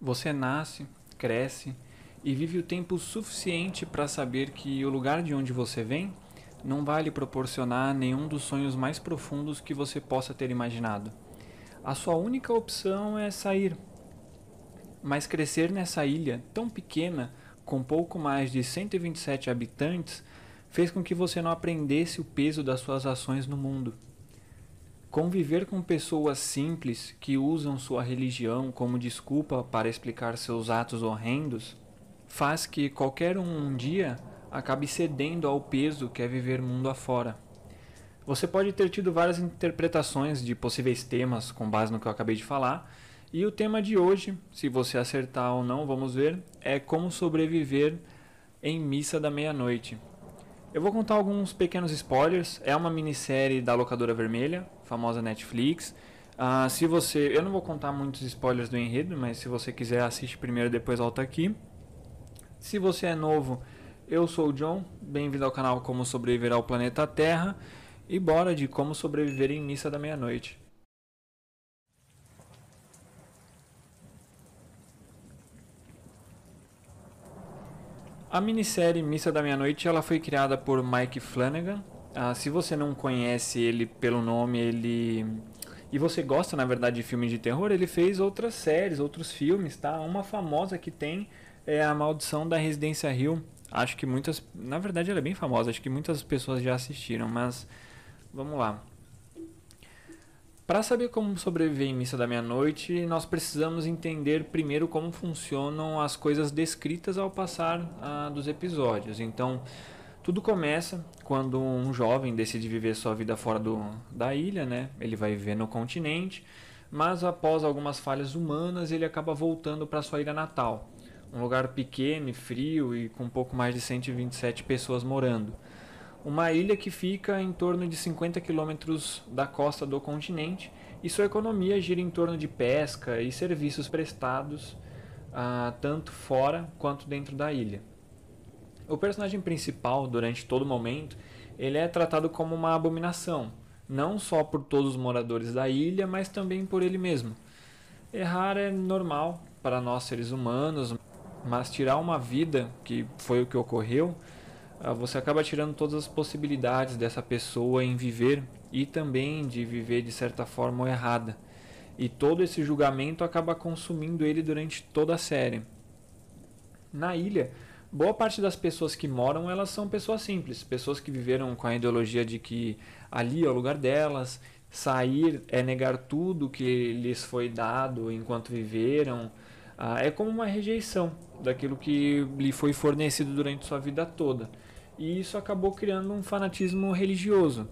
Você nasce, cresce e vive o tempo suficiente para saber que o lugar de onde você vem não vai lhe proporcionar nenhum dos sonhos mais profundos que você possa ter imaginado. A sua única opção é sair. Mas crescer nessa ilha tão pequena, com pouco mais de 127 habitantes, fez com que você não aprendesse o peso das suas ações no mundo. Conviver com pessoas simples que usam sua religião como desculpa para explicar seus atos horrendos faz que qualquer um um dia acabe cedendo ao peso que é viver mundo afora. Você pode ter tido várias interpretações de possíveis temas com base no que eu acabei de falar, e o tema de hoje, se você acertar ou não, vamos ver, é como sobreviver em missa da meia-noite. Eu vou contar alguns pequenos spoilers. É uma minissérie da locadora vermelha, famosa Netflix. Uh, se você, eu não vou contar muitos spoilers do enredo, mas se você quiser assiste primeiro, depois volta aqui. Se você é novo, eu sou o John. Bem-vindo ao canal Como Sobreviver ao Planeta Terra e bora de como sobreviver em missa da meia-noite. A minissérie Missa da Meia-Noite ela foi criada por Mike Flanagan. Ah, se você não conhece ele pelo nome, ele e você gosta, na verdade, de filmes de terror, ele fez outras séries, outros filmes, tá? Uma famosa que tem é A Maldição da Residência Hill. Acho que muitas, na verdade, ela é bem famosa, acho que muitas pessoas já assistiram, mas vamos lá. Para saber como sobreviver em Missa da Meia-Noite, nós precisamos entender primeiro como funcionam as coisas descritas ao passar ah, dos episódios. Então, tudo começa quando um jovem decide viver sua vida fora do, da ilha, né? Ele vai viver no continente, mas após algumas falhas humanas, ele acaba voltando para sua ilha natal, um lugar pequeno e frio e com um pouco mais de 127 pessoas morando uma ilha que fica em torno de 50 quilômetros da costa do continente e sua economia gira em torno de pesca e serviços prestados ah, tanto fora quanto dentro da ilha. O personagem principal, durante todo o momento, ele é tratado como uma abominação, não só por todos os moradores da ilha, mas também por ele mesmo. Errar é normal para nós seres humanos, mas tirar uma vida, que foi o que ocorreu, você acaba tirando todas as possibilidades dessa pessoa em viver e também de viver de certa forma errada. E todo esse julgamento acaba consumindo ele durante toda a série. Na ilha, boa parte das pessoas que moram, elas são pessoas simples, pessoas que viveram com a ideologia de que ali é o lugar delas, sair é negar tudo que lhes foi dado enquanto viveram. Ah, é como uma rejeição daquilo que lhe foi fornecido durante sua vida toda e isso acabou criando um fanatismo religioso.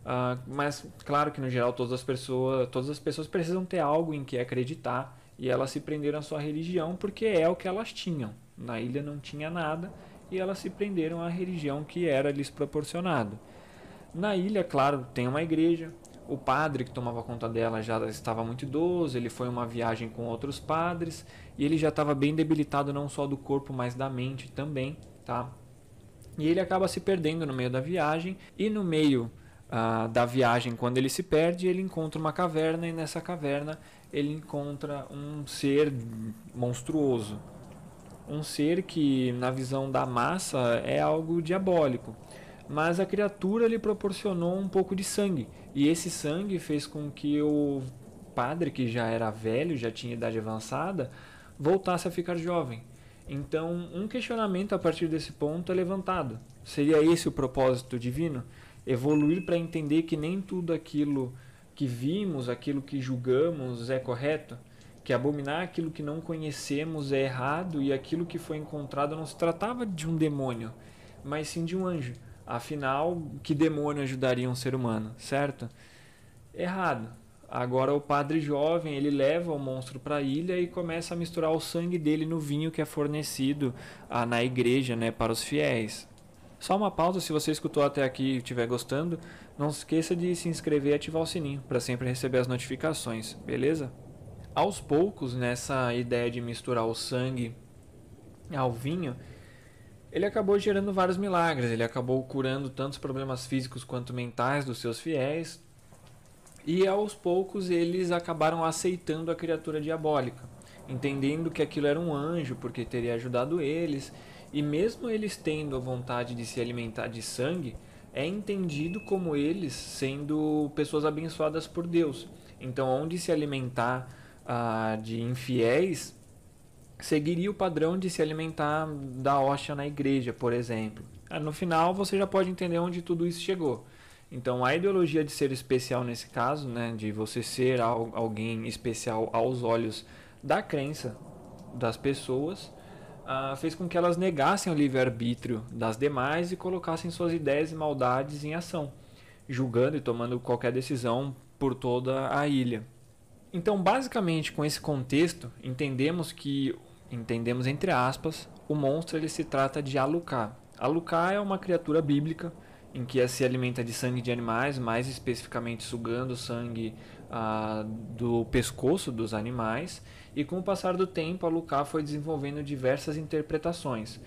Uh, mas claro que no geral todas as pessoas todas as pessoas precisam ter algo em que acreditar e elas se prenderam à sua religião porque é o que elas tinham. Na ilha não tinha nada e elas se prenderam à religião que era lhes proporcionado. Na ilha, claro, tem uma igreja. O padre que tomava conta dela já estava muito idoso, ele foi uma viagem com outros padres e ele já estava bem debilitado não só do corpo, mas da mente também, tá? E ele acaba se perdendo no meio da viagem e no meio uh, da viagem, quando ele se perde, ele encontra uma caverna e nessa caverna ele encontra um ser monstruoso. Um ser que, na visão da massa, é algo diabólico. Mas a criatura lhe proporcionou um pouco de sangue. E esse sangue fez com que o padre, que já era velho, já tinha idade avançada, voltasse a ficar jovem. Então, um questionamento a partir desse ponto é levantado. Seria esse o propósito divino? Evoluir para entender que nem tudo aquilo que vimos, aquilo que julgamos é correto? Que abominar aquilo que não conhecemos é errado e aquilo que foi encontrado não se tratava de um demônio, mas sim de um anjo. Afinal, que demônio ajudaria um ser humano, certo? Errado. Agora o padre jovem, ele leva o monstro para a ilha e começa a misturar o sangue dele no vinho que é fornecido ah, na igreja, né, para os fiéis. Só uma pausa, se você escutou até aqui e estiver gostando, não esqueça de se inscrever e ativar o sininho para sempre receber as notificações, beleza? Aos poucos, nessa ideia de misturar o sangue ao vinho, ele acabou gerando vários milagres, ele acabou curando tantos problemas físicos quanto mentais dos seus fiéis, e aos poucos eles acabaram aceitando a criatura diabólica. entendendo que aquilo era um anjo porque teria ajudado eles, e mesmo eles tendo a vontade de se alimentar de sangue, é entendido como eles sendo pessoas abençoadas por Deus. Então, onde se alimentar ah, de infiéis seguiria o padrão de se alimentar da hóstia na igreja, por exemplo. Ah, no final, você já pode entender onde tudo isso chegou. Então, a ideologia de ser especial nesse caso, né, de você ser alguém especial aos olhos da crença das pessoas, uh, fez com que elas negassem o livre-arbítrio das demais e colocassem suas ideias e maldades em ação, julgando e tomando qualquer decisão por toda a ilha. Então, basicamente, com esse contexto, entendemos que, entendemos entre aspas, o monstro ele se trata de Alucard. Alucard é uma criatura bíblica em que se alimenta de sangue de animais, mais especificamente sugando o sangue ah, do pescoço dos animais. E com o passar do tempo, Alucard foi desenvolvendo diversas interpretações.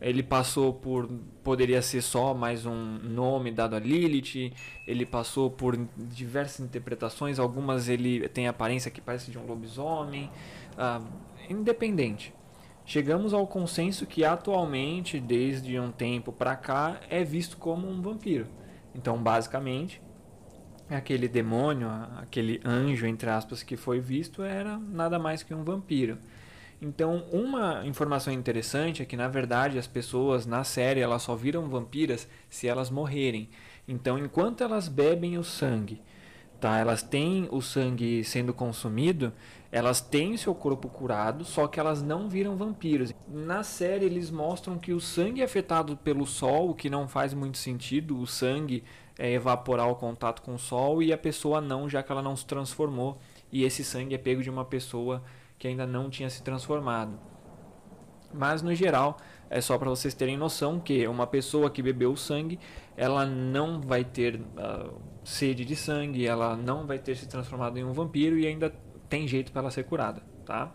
Ele passou por poderia ser só mais um nome dado a Lilith. Ele passou por diversas interpretações. Algumas ele tem aparência que parece de um lobisomem. Ah, independente. Chegamos ao consenso que atualmente, desde um tempo para cá, é visto como um vampiro. Então, basicamente, aquele demônio, aquele anjo, entre aspas, que foi visto, era nada mais que um vampiro. Então, uma informação interessante é que, na verdade, as pessoas na série elas só viram vampiras se elas morrerem. Então, enquanto elas bebem o sangue, tá? elas têm o sangue sendo consumido, elas têm seu corpo curado, só que elas não viram vampiros. Na série eles mostram que o sangue é afetado pelo sol, o que não faz muito sentido. O sangue é evaporar o contato com o sol e a pessoa não, já que ela não se transformou. E esse sangue é pego de uma pessoa que ainda não tinha se transformado. Mas no geral, é só para vocês terem noção que uma pessoa que bebeu sangue, ela não vai ter uh, sede de sangue, ela não vai ter se transformado em um vampiro e ainda tem jeito para ela ser curada, tá?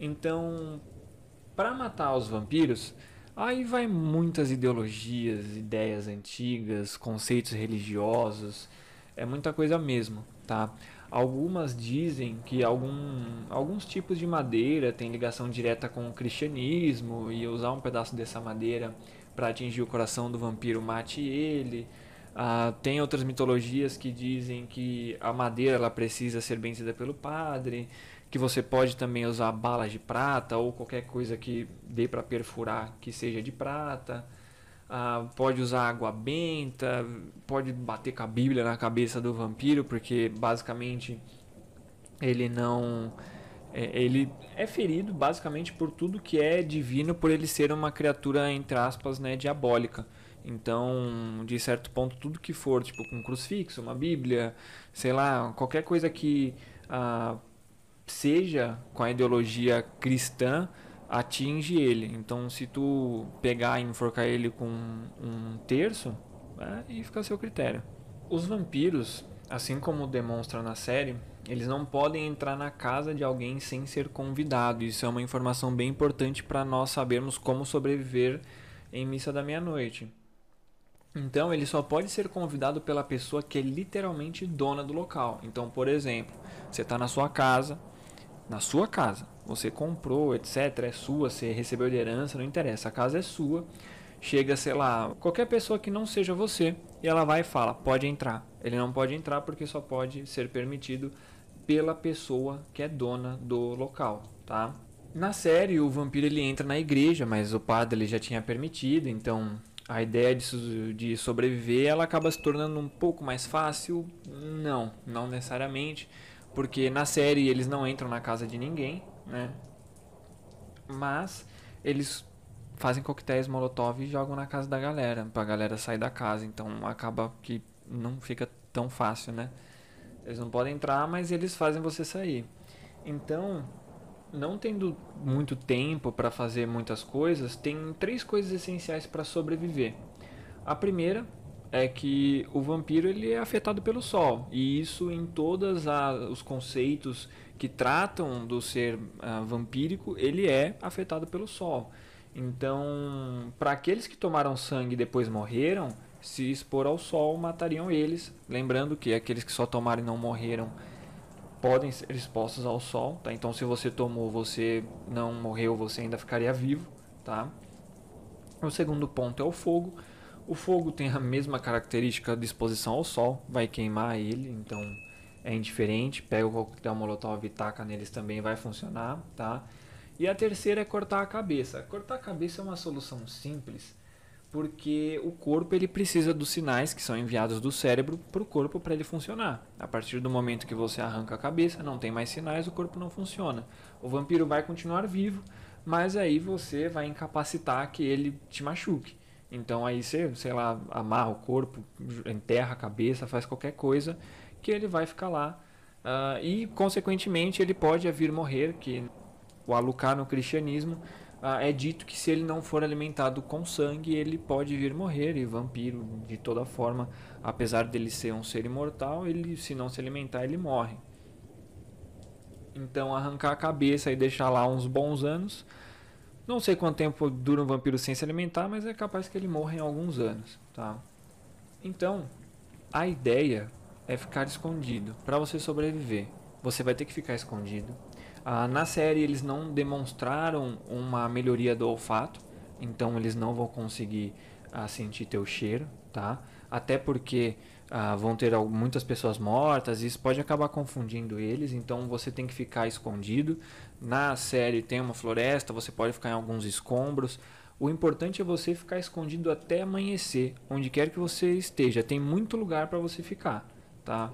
Então, para matar os vampiros, aí vai muitas ideologias, ideias antigas, conceitos religiosos, é muita coisa mesmo, tá? Algumas dizem que algum, alguns tipos de madeira têm ligação direta com o cristianismo e usar um pedaço dessa madeira para atingir o coração do vampiro mate ele. Ah, tem outras mitologias que dizem que a madeira ela precisa ser benzida pelo padre, que você pode também usar balas de prata ou qualquer coisa que dê para perfurar que seja de prata. Ah, pode usar água benta, pode bater com a Bíblia na cabeça do vampiro, porque basicamente ele não. É, ele é ferido basicamente por tudo que é divino, por ele ser uma criatura, entre aspas, né, diabólica. Então, de certo ponto, tudo que for, tipo, com um crucifixo, uma Bíblia, sei lá, qualquer coisa que ah, seja com a ideologia cristã, atinge ele. Então, se tu pegar e enforcar ele com um terço, é, e fica a seu critério. Os vampiros, assim como demonstra na série, eles não podem entrar na casa de alguém sem ser convidado. Isso é uma informação bem importante para nós sabermos como sobreviver em missa da meia-noite. Então, ele só pode ser convidado pela pessoa que é literalmente dona do local. Então, por exemplo, você está na sua casa, na sua casa, você comprou, etc., é sua, você recebeu de herança, não interessa, a casa é sua. Chega, sei lá, qualquer pessoa que não seja você, e ela vai e fala: pode entrar. Ele não pode entrar porque só pode ser permitido pela pessoa que é dona do local, tá? Na série, o vampiro ele entra na igreja, mas o padre ele já tinha permitido, então a ideia de, de sobreviver ela acaba se tornando um pouco mais fácil? Não, não necessariamente, porque na série eles não entram na casa de ninguém, né? Mas eles fazem coquetéis molotov e jogam na casa da galera, pra galera sair da casa, então acaba que não fica tão fácil, né? Eles não podem entrar, mas eles fazem você sair. Então, não tendo muito tempo para fazer muitas coisas, tem três coisas essenciais para sobreviver. A primeira é que o vampiro ele é afetado pelo sol e isso em todos os conceitos que tratam do ser uh, vampírico ele é afetado pelo sol. Então, para aqueles que tomaram sangue e depois morreram, se expor ao sol matariam eles. Lembrando que aqueles que só tomaram e não morreram podem ser expostos ao sol, tá? Então se você tomou, você não morreu, você ainda ficaria vivo, tá? O segundo ponto é o fogo. O fogo tem a mesma característica de exposição ao sol, vai queimar ele, então é indiferente. Pega o coquetel molotov e taca neles também vai funcionar, tá? E a terceira é cortar a cabeça. Cortar a cabeça é uma solução simples, porque o corpo ele precisa dos sinais que são enviados do cérebro para o corpo para ele funcionar. A partir do momento que você arranca a cabeça, não tem mais sinais, o corpo não funciona. O vampiro vai continuar vivo, mas aí você vai incapacitar que ele te machuque. Então aí você, sei lá, amarra o corpo, enterra a cabeça, faz qualquer coisa que ele vai ficar lá. Uh, e consequentemente ele pode vir morrer, que o Alucard no cristianismo ah, é dito que se ele não for alimentado com sangue, ele pode vir morrer. E vampiro, de toda forma, apesar dele ser um ser imortal, ele se não se alimentar, ele morre. Então, arrancar a cabeça e deixar lá uns bons anos. Não sei quanto tempo dura um vampiro sem se alimentar, mas é capaz que ele morra em alguns anos, tá? Então, a ideia é ficar escondido. Para você sobreviver, você vai ter que ficar escondido ah, na série eles não demonstraram uma melhoria do olfato, então eles não vão conseguir ah, sentir teu cheiro, tá? Até porque ah, vão ter muitas pessoas mortas, e isso pode acabar confundindo eles, então você tem que ficar escondido. Na série tem uma floresta, você pode ficar em alguns escombros. O importante é você ficar escondido até amanhecer, onde quer que você esteja. Tem muito lugar para você ficar, tá?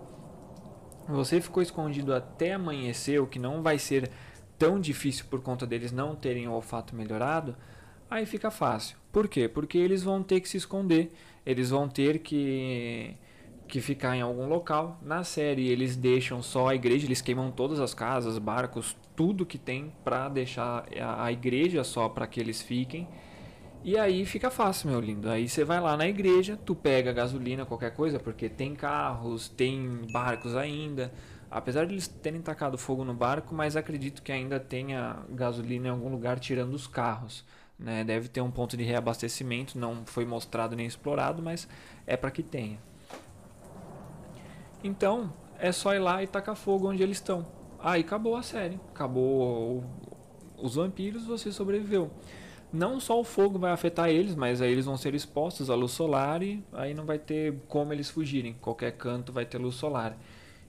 Você ficou escondido até amanhecer, o que não vai ser tão difícil por conta deles não terem o olfato melhorado, aí fica fácil. Por quê? Porque eles vão ter que se esconder, eles vão ter que que ficar em algum local. Na série eles deixam só a igreja, eles queimam todas as casas, barcos, tudo que tem para deixar a, a igreja só para que eles fiquem. E aí fica fácil, meu lindo. Aí você vai lá na igreja, tu pega gasolina, qualquer coisa, porque tem carros, tem barcos ainda. Apesar de eles terem tacado fogo no barco, mas acredito que ainda tenha gasolina em algum lugar tirando os carros. Né? Deve ter um ponto de reabastecimento, não foi mostrado nem explorado, mas é para que tenha. Então, é só ir lá e tacar fogo onde eles estão. Aí acabou a série. Acabou os vampiros, você sobreviveu não só o fogo vai afetar eles, mas aí eles vão ser expostos à luz solar e aí não vai ter como eles fugirem. Qualquer canto vai ter luz solar.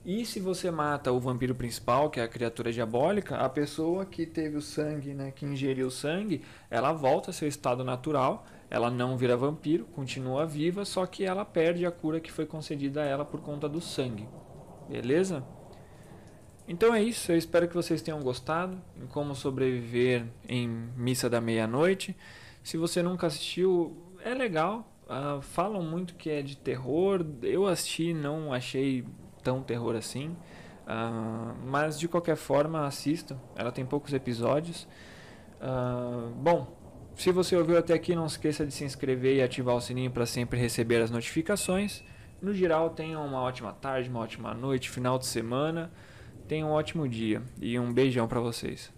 E se você mata o vampiro principal, que é a criatura diabólica, a pessoa que teve o sangue, né, que ingeriu o sangue, ela volta ao seu estado natural, ela não vira vampiro, continua viva, só que ela perde a cura que foi concedida a ela por conta do sangue. Beleza? Então é isso, eu espero que vocês tenham gostado em como sobreviver em Missa da Meia-Noite. Se você nunca assistiu, é legal. Uh, falam muito que é de terror. Eu assisti, não achei tão terror assim. Uh, mas de qualquer forma, assista. Ela tem poucos episódios. Uh, bom, se você ouviu até aqui, não esqueça de se inscrever e ativar o sininho para sempre receber as notificações. No geral, tenham uma ótima tarde, uma ótima noite, final de semana. Tenham um ótimo dia e um beijão para vocês.